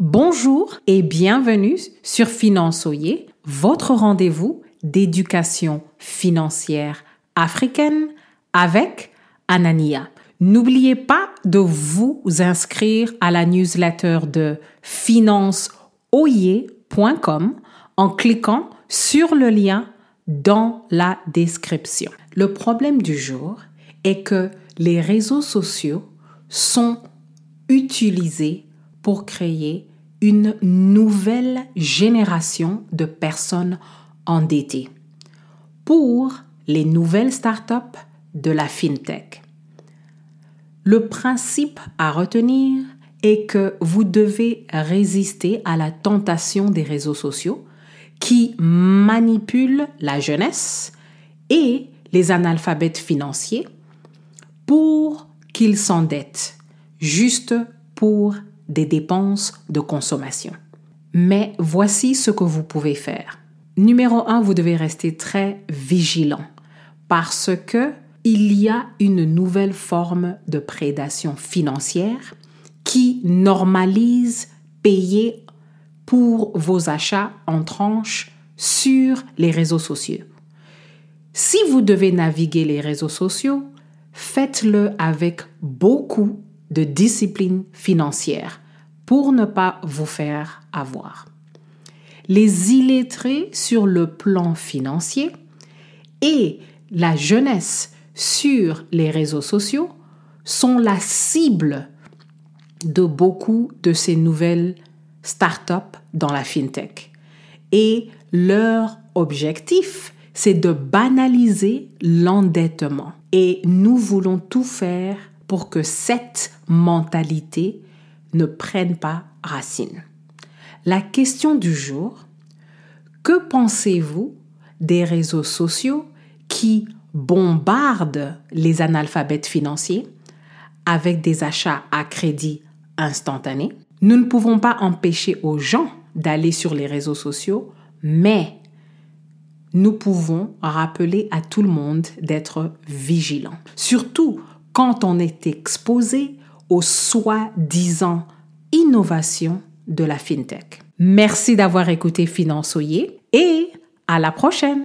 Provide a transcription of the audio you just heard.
Bonjour et bienvenue sur Finançoyer, votre rendez-vous d'éducation financière africaine avec Anania. N'oubliez pas de vous inscrire à la newsletter de financeoyer.com en cliquant sur le lien dans la description. Le problème du jour est que les réseaux sociaux sont utilisés pour créer une nouvelle génération de personnes endettées pour les nouvelles startups de la FinTech. Le principe à retenir est que vous devez résister à la tentation des réseaux sociaux qui manipulent la jeunesse et les analphabètes financiers pour qu'ils s'endettent juste pour des dépenses de consommation. Mais voici ce que vous pouvez faire. Numéro un, vous devez rester très vigilant parce que il y a une nouvelle forme de prédation financière qui normalise payer pour vos achats en tranches sur les réseaux sociaux. Si vous devez naviguer les réseaux sociaux, faites-le avec beaucoup de discipline financière pour ne pas vous faire avoir. Les illettrés sur le plan financier et la jeunesse sur les réseaux sociaux sont la cible de beaucoup de ces nouvelles startups dans la fintech. Et leur objectif, c'est de banaliser l'endettement. Et nous voulons tout faire pour que cette mentalité ne prenne pas racine. La question du jour, que pensez-vous des réseaux sociaux qui bombardent les analphabètes financiers avec des achats à crédit instantané Nous ne pouvons pas empêcher aux gens d'aller sur les réseaux sociaux, mais nous pouvons rappeler à tout le monde d'être vigilant. Surtout quand on est exposé aux soi-disant innovations de la FinTech. Merci d'avoir écouté Finançoyer et à la prochaine!